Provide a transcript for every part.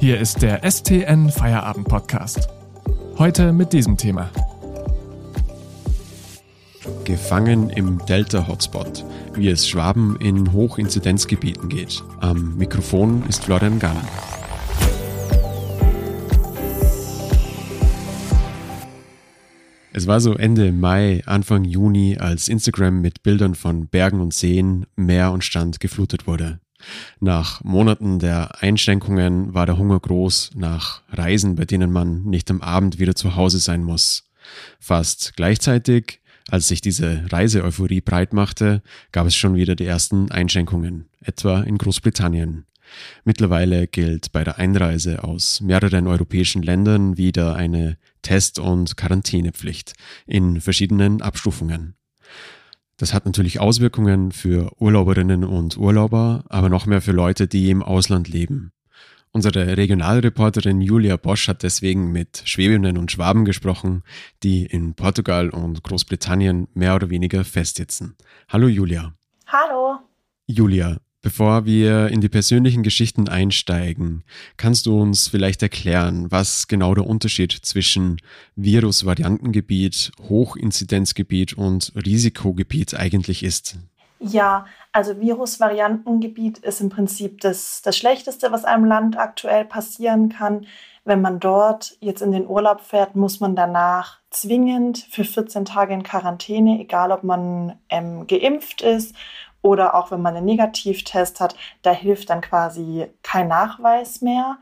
Hier ist der STN Feierabend Podcast. Heute mit diesem Thema. Gefangen im Delta-Hotspot, wie es Schwaben in Hochinzidenzgebieten geht. Am Mikrofon ist Florian Gall. Es war so Ende Mai, Anfang Juni, als Instagram mit Bildern von Bergen und Seen, Meer und Strand geflutet wurde. Nach Monaten der Einschränkungen war der Hunger groß nach Reisen, bei denen man nicht am Abend wieder zu Hause sein muss. Fast gleichzeitig, als sich diese Reiseeuphorie breit machte, gab es schon wieder die ersten Einschränkungen, etwa in Großbritannien. Mittlerweile gilt bei der Einreise aus mehreren europäischen Ländern wieder eine Test- und Quarantänepflicht in verschiedenen Abstufungen. Das hat natürlich Auswirkungen für Urlauberinnen und Urlauber, aber noch mehr für Leute, die im Ausland leben. Unsere Regionalreporterin Julia Bosch hat deswegen mit Schwäbinnen und Schwaben gesprochen, die in Portugal und Großbritannien mehr oder weniger festsitzen. Hallo Julia. Hallo. Julia, Bevor wir in die persönlichen Geschichten einsteigen, kannst du uns vielleicht erklären, was genau der Unterschied zwischen Virusvariantengebiet, Hochinzidenzgebiet und Risikogebiet eigentlich ist? Ja, also Virusvariantengebiet ist im Prinzip das, das Schlechteste, was einem Land aktuell passieren kann. Wenn man dort jetzt in den Urlaub fährt, muss man danach zwingend für 14 Tage in Quarantäne, egal ob man ähm, geimpft ist oder auch wenn man einen Negativtest hat, da hilft dann quasi kein Nachweis mehr.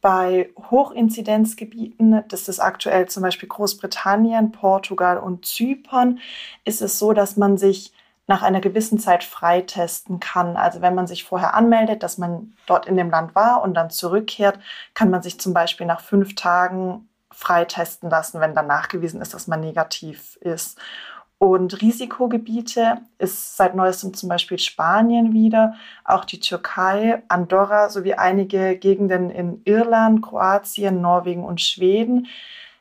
Bei Hochinzidenzgebieten, das ist aktuell zum Beispiel Großbritannien, Portugal und Zypern, ist es so, dass man sich nach einer gewissen Zeit freitesten kann. Also wenn man sich vorher anmeldet, dass man dort in dem Land war und dann zurückkehrt, kann man sich zum Beispiel nach fünf Tagen freitesten lassen, wenn dann nachgewiesen ist, dass man negativ ist. Und Risikogebiete ist seit neuestem zum Beispiel Spanien wieder, auch die Türkei, Andorra sowie einige Gegenden in Irland, Kroatien, Norwegen und Schweden.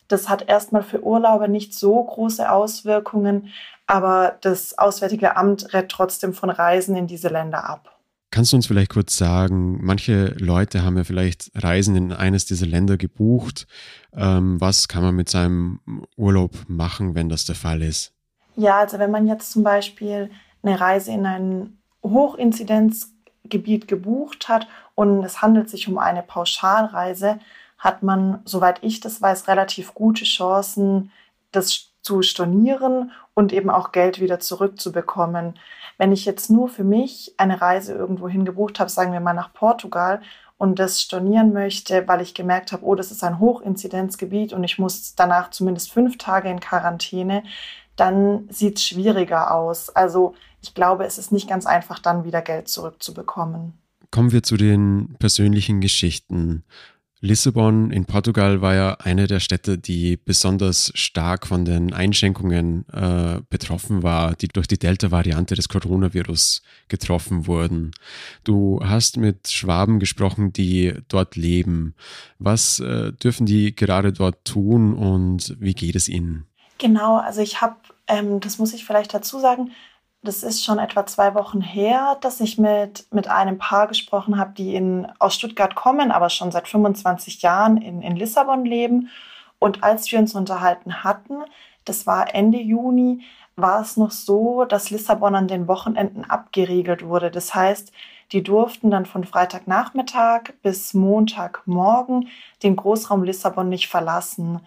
Das hat erstmal für Urlauber nicht so große Auswirkungen, aber das Auswärtige Amt rät trotzdem von Reisen in diese Länder ab. Kannst du uns vielleicht kurz sagen, manche Leute haben ja vielleicht Reisen in eines dieser Länder gebucht. Ähm, was kann man mit seinem Urlaub machen, wenn das der Fall ist? Ja, also wenn man jetzt zum Beispiel eine Reise in ein Hochinzidenzgebiet gebucht hat und es handelt sich um eine Pauschalreise, hat man, soweit ich das weiß, relativ gute Chancen, das zu stornieren und eben auch Geld wieder zurückzubekommen. Wenn ich jetzt nur für mich eine Reise irgendwo hingebucht habe, sagen wir mal nach Portugal, und das stornieren möchte, weil ich gemerkt habe, oh, das ist ein Hochinzidenzgebiet und ich muss danach zumindest fünf Tage in Quarantäne, dann sieht es schwieriger aus. Also ich glaube, es ist nicht ganz einfach, dann wieder Geld zurückzubekommen. Kommen wir zu den persönlichen Geschichten. Lissabon in Portugal war ja eine der Städte, die besonders stark von den Einschränkungen äh, betroffen war, die durch die Delta-Variante des Coronavirus getroffen wurden. Du hast mit Schwaben gesprochen, die dort leben. Was äh, dürfen die gerade dort tun und wie geht es ihnen? Genau, also ich habe, ähm, das muss ich vielleicht dazu sagen, das ist schon etwa zwei Wochen her, dass ich mit, mit einem Paar gesprochen habe, die in, aus Stuttgart kommen, aber schon seit 25 Jahren in, in Lissabon leben. Und als wir uns unterhalten hatten, das war Ende Juni, war es noch so, dass Lissabon an den Wochenenden abgeriegelt wurde. Das heißt, die durften dann von Freitagnachmittag bis Montagmorgen den Großraum Lissabon nicht verlassen.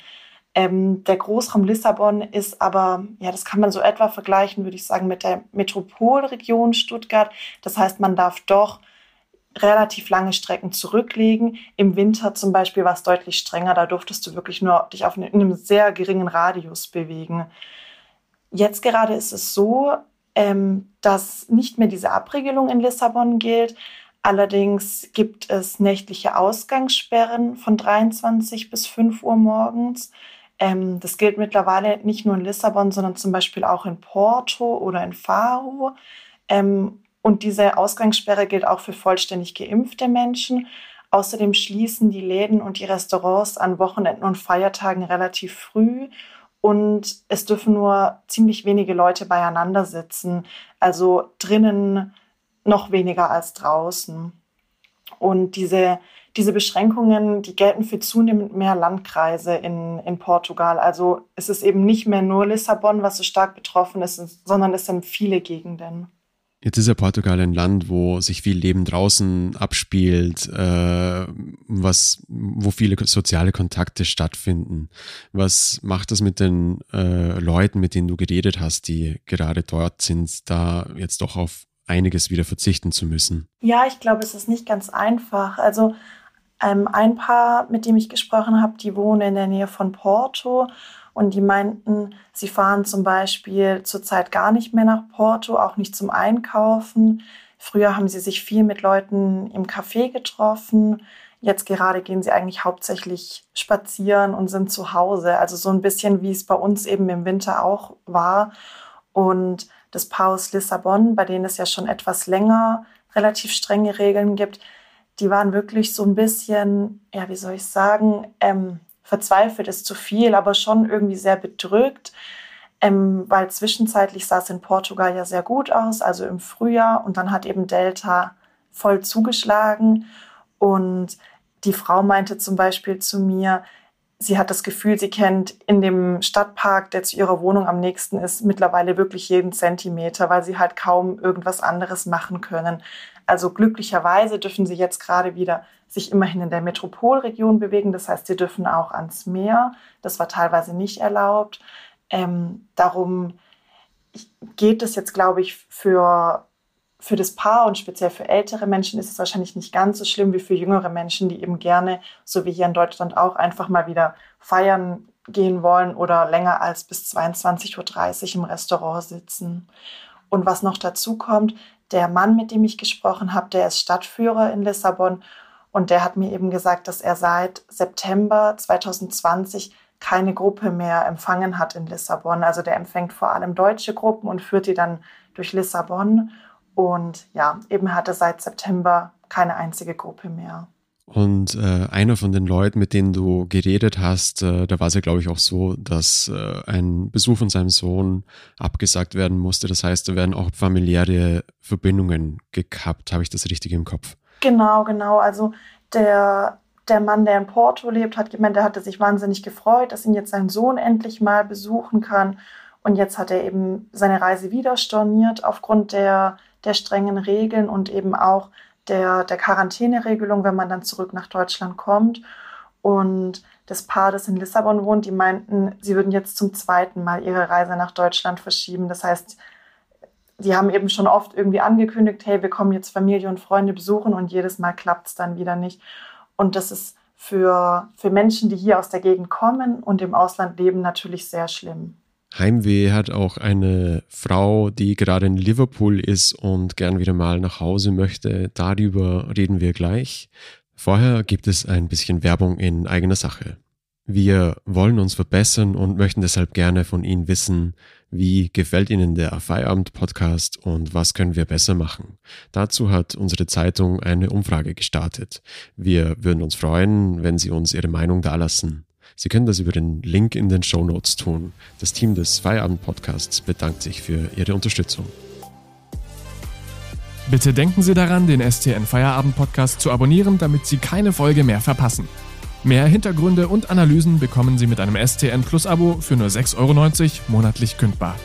Ähm, der Großraum Lissabon ist aber, ja, das kann man so etwa vergleichen, würde ich sagen, mit der Metropolregion Stuttgart. Das heißt, man darf doch relativ lange Strecken zurücklegen. Im Winter zum Beispiel war es deutlich strenger. Da durftest du wirklich nur dich auf einem sehr geringen Radius bewegen. Jetzt gerade ist es so, ähm, dass nicht mehr diese Abregelung in Lissabon gilt. Allerdings gibt es nächtliche Ausgangssperren von 23 bis 5 Uhr morgens. Ähm, das gilt mittlerweile nicht nur in Lissabon, sondern zum Beispiel auch in Porto oder in Faro. Ähm, und diese Ausgangssperre gilt auch für vollständig geimpfte Menschen. Außerdem schließen die Läden und die Restaurants an Wochenenden und Feiertagen relativ früh und es dürfen nur ziemlich wenige Leute beieinander sitzen, also drinnen noch weniger als draußen. Und diese diese Beschränkungen, die gelten für zunehmend mehr Landkreise in, in Portugal. Also es ist eben nicht mehr nur Lissabon, was so stark betroffen ist, sondern es sind viele Gegenden. Jetzt ist ja Portugal ein Land, wo sich viel Leben draußen abspielt, äh, was, wo viele soziale Kontakte stattfinden. Was macht das mit den äh, Leuten, mit denen du geredet hast, die gerade dort sind, da jetzt doch auf einiges wieder verzichten zu müssen? Ja, ich glaube, es ist nicht ganz einfach. Also ähm, ein Paar, mit dem ich gesprochen habe, die wohnen in der Nähe von Porto und die meinten, sie fahren zum Beispiel zurzeit gar nicht mehr nach Porto, auch nicht zum Einkaufen. Früher haben sie sich viel mit Leuten im Café getroffen. Jetzt gerade gehen sie eigentlich hauptsächlich spazieren und sind zu Hause. Also so ein bisschen, wie es bei uns eben im Winter auch war. Und das Paar aus Lissabon, bei denen es ja schon etwas länger relativ strenge Regeln gibt, die waren wirklich so ein bisschen, ja, wie soll ich sagen, ähm, verzweifelt ist zu viel, aber schon irgendwie sehr bedrückt, ähm, weil zwischenzeitlich sah es in Portugal ja sehr gut aus, also im Frühjahr, und dann hat eben Delta voll zugeschlagen. Und die Frau meinte zum Beispiel zu mir, sie hat das Gefühl, sie kennt in dem Stadtpark, der zu ihrer Wohnung am nächsten ist, mittlerweile wirklich jeden Zentimeter, weil sie halt kaum irgendwas anderes machen können. Also glücklicherweise dürfen sie jetzt gerade wieder sich immerhin in der Metropolregion bewegen. Das heißt, sie dürfen auch ans Meer. Das war teilweise nicht erlaubt. Ähm, darum geht es jetzt, glaube ich, für, für das Paar und speziell für ältere Menschen ist es wahrscheinlich nicht ganz so schlimm wie für jüngere Menschen, die eben gerne, so wie hier in Deutschland auch, einfach mal wieder feiern gehen wollen oder länger als bis 22.30 Uhr im Restaurant sitzen. Und was noch dazu kommt, der Mann, mit dem ich gesprochen habe, der ist Stadtführer in Lissabon und der hat mir eben gesagt, dass er seit September 2020 keine Gruppe mehr empfangen hat in Lissabon. Also der empfängt vor allem deutsche Gruppen und führt die dann durch Lissabon. Und ja, eben hatte seit September keine einzige Gruppe mehr. Und äh, einer von den Leuten, mit denen du geredet hast, äh, da war es ja, glaube ich, auch so, dass äh, ein Besuch von seinem Sohn abgesagt werden musste. Das heißt, da werden auch familiäre Verbindungen gekappt. Habe ich das richtig im Kopf? Genau, genau. Also der, der Mann, der in Porto lebt, hat gemeint, er hatte sich wahnsinnig gefreut, dass ihn jetzt sein Sohn endlich mal besuchen kann. Und jetzt hat er eben seine Reise wieder storniert aufgrund der, der strengen Regeln und eben auch der, der Quarantäneregelung, wenn man dann zurück nach Deutschland kommt. Und das Paar, das in Lissabon wohnt, die meinten, sie würden jetzt zum zweiten Mal ihre Reise nach Deutschland verschieben. Das heißt, die haben eben schon oft irgendwie angekündigt, hey, wir kommen jetzt Familie und Freunde besuchen und jedes Mal klappt es dann wieder nicht. Und das ist für, für Menschen, die hier aus der Gegend kommen und im Ausland leben, natürlich sehr schlimm. Heimweh hat auch eine Frau, die gerade in Liverpool ist und gern wieder mal nach Hause möchte. Darüber reden wir gleich. Vorher gibt es ein bisschen Werbung in eigener Sache. Wir wollen uns verbessern und möchten deshalb gerne von Ihnen wissen, wie gefällt Ihnen der Feierabend-Podcast und was können wir besser machen? Dazu hat unsere Zeitung eine Umfrage gestartet. Wir würden uns freuen, wenn Sie uns Ihre Meinung dalassen. Sie können das über den Link in den Show Notes tun. Das Team des Feierabend-Podcasts bedankt sich für Ihre Unterstützung. Bitte denken Sie daran, den STN Feierabend-Podcast zu abonnieren, damit Sie keine Folge mehr verpassen. Mehr Hintergründe und Analysen bekommen Sie mit einem STN Plus Abo für nur 6,90 Euro monatlich kündbar.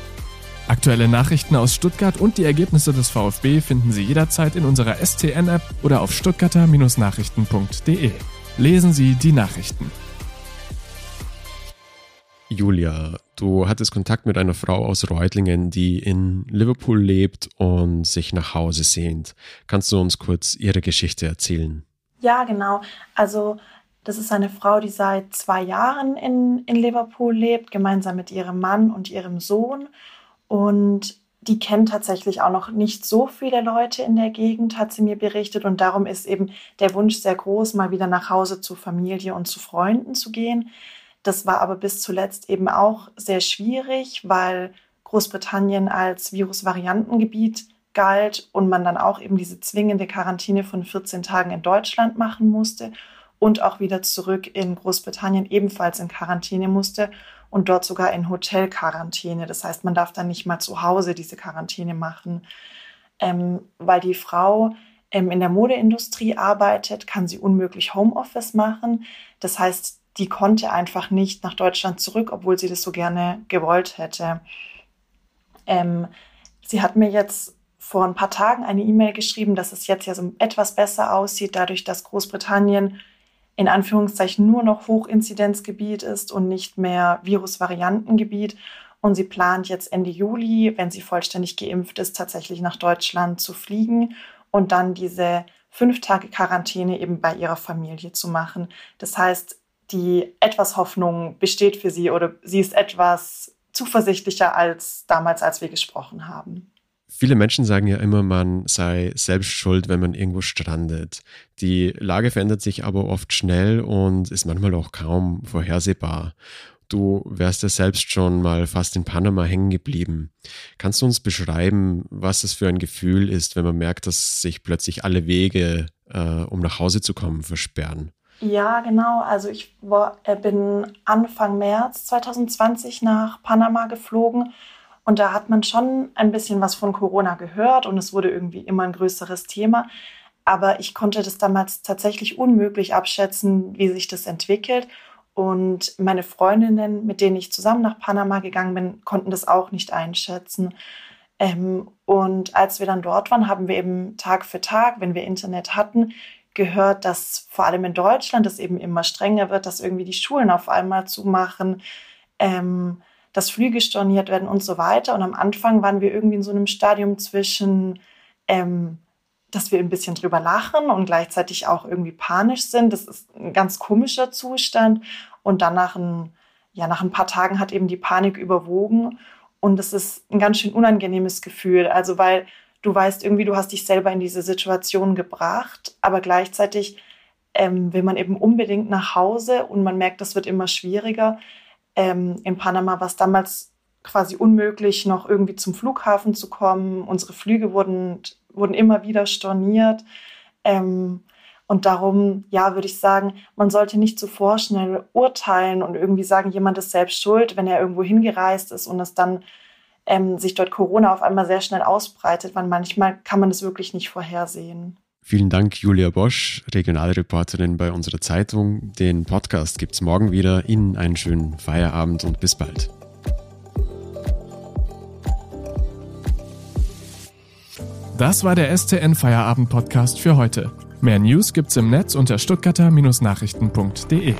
Aktuelle Nachrichten aus Stuttgart und die Ergebnisse des VfB finden Sie jederzeit in unserer STN-App oder auf stuttgarter-nachrichten.de. Lesen Sie die Nachrichten. Julia, du hattest Kontakt mit einer Frau aus Reutlingen, die in Liverpool lebt und sich nach Hause sehnt. Kannst du uns kurz ihre Geschichte erzählen? Ja, genau. Also das ist eine Frau, die seit zwei Jahren in, in Liverpool lebt, gemeinsam mit ihrem Mann und ihrem Sohn. Und die kennt tatsächlich auch noch nicht so viele Leute in der Gegend, hat sie mir berichtet. Und darum ist eben der Wunsch sehr groß, mal wieder nach Hause zu Familie und zu Freunden zu gehen. Das war aber bis zuletzt eben auch sehr schwierig, weil Großbritannien als Virusvariantengebiet galt und man dann auch eben diese zwingende Quarantäne von 14 Tagen in Deutschland machen musste und auch wieder zurück in Großbritannien ebenfalls in Quarantäne musste und dort sogar in Hotelquarantäne. Das heißt, man darf dann nicht mal zu Hause diese Quarantäne machen, ähm, weil die Frau ähm, in der Modeindustrie arbeitet, kann sie unmöglich Homeoffice machen. Das heißt, die konnte einfach nicht nach Deutschland zurück, obwohl sie das so gerne gewollt hätte. Ähm, sie hat mir jetzt vor ein paar Tagen eine E-Mail geschrieben, dass es jetzt ja so etwas besser aussieht, dadurch, dass Großbritannien in Anführungszeichen nur noch Hochinzidenzgebiet ist und nicht mehr Virusvariantengebiet. Und sie plant jetzt Ende Juli, wenn sie vollständig geimpft ist, tatsächlich nach Deutschland zu fliegen und dann diese fünf Tage Quarantäne eben bei ihrer Familie zu machen. Das heißt, die etwas Hoffnung besteht für sie oder sie ist etwas zuversichtlicher als damals, als wir gesprochen haben. Viele Menschen sagen ja immer, man sei selbst schuld, wenn man irgendwo strandet. Die Lage verändert sich aber oft schnell und ist manchmal auch kaum vorhersehbar. Du wärst ja selbst schon mal fast in Panama hängen geblieben. Kannst du uns beschreiben, was es für ein Gefühl ist, wenn man merkt, dass sich plötzlich alle Wege, äh, um nach Hause zu kommen, versperren? Ja, genau. Also ich war, äh, bin Anfang März 2020 nach Panama geflogen und da hat man schon ein bisschen was von Corona gehört und es wurde irgendwie immer ein größeres Thema. Aber ich konnte das damals tatsächlich unmöglich abschätzen, wie sich das entwickelt. Und meine Freundinnen, mit denen ich zusammen nach Panama gegangen bin, konnten das auch nicht einschätzen. Ähm, und als wir dann dort waren, haben wir eben Tag für Tag, wenn wir Internet hatten, gehört, dass vor allem in Deutschland es eben immer strenger wird, dass irgendwie die Schulen auf einmal zumachen, ähm, dass Flüge storniert werden und so weiter. Und am Anfang waren wir irgendwie in so einem Stadium zwischen, ähm, dass wir ein bisschen drüber lachen und gleichzeitig auch irgendwie panisch sind. Das ist ein ganz komischer Zustand. Und dann nach ein, ja, nach ein paar Tagen hat eben die Panik überwogen. Und es ist ein ganz schön unangenehmes Gefühl. Also, weil du weißt irgendwie, du hast dich selber in diese Situation gebracht, aber gleichzeitig ähm, will man eben unbedingt nach Hause und man merkt, das wird immer schwieriger. Ähm, in Panama war es damals quasi unmöglich, noch irgendwie zum Flughafen zu kommen. Unsere Flüge wurden, wurden immer wieder storniert. Ähm, und darum, ja, würde ich sagen, man sollte nicht zu vorschnell urteilen und irgendwie sagen, jemand ist selbst schuld, wenn er irgendwo hingereist ist und es dann ähm, sich dort Corona auf einmal sehr schnell ausbreitet, weil manchmal kann man es wirklich nicht vorhersehen. Vielen Dank, Julia Bosch, Regionalreporterin bei unserer Zeitung. Den Podcast gibt es morgen wieder. Ihnen einen schönen Feierabend und bis bald. Das war der STN Feierabend Podcast für heute. Mehr News gibt's im Netz unter stuttgarter-nachrichten.de.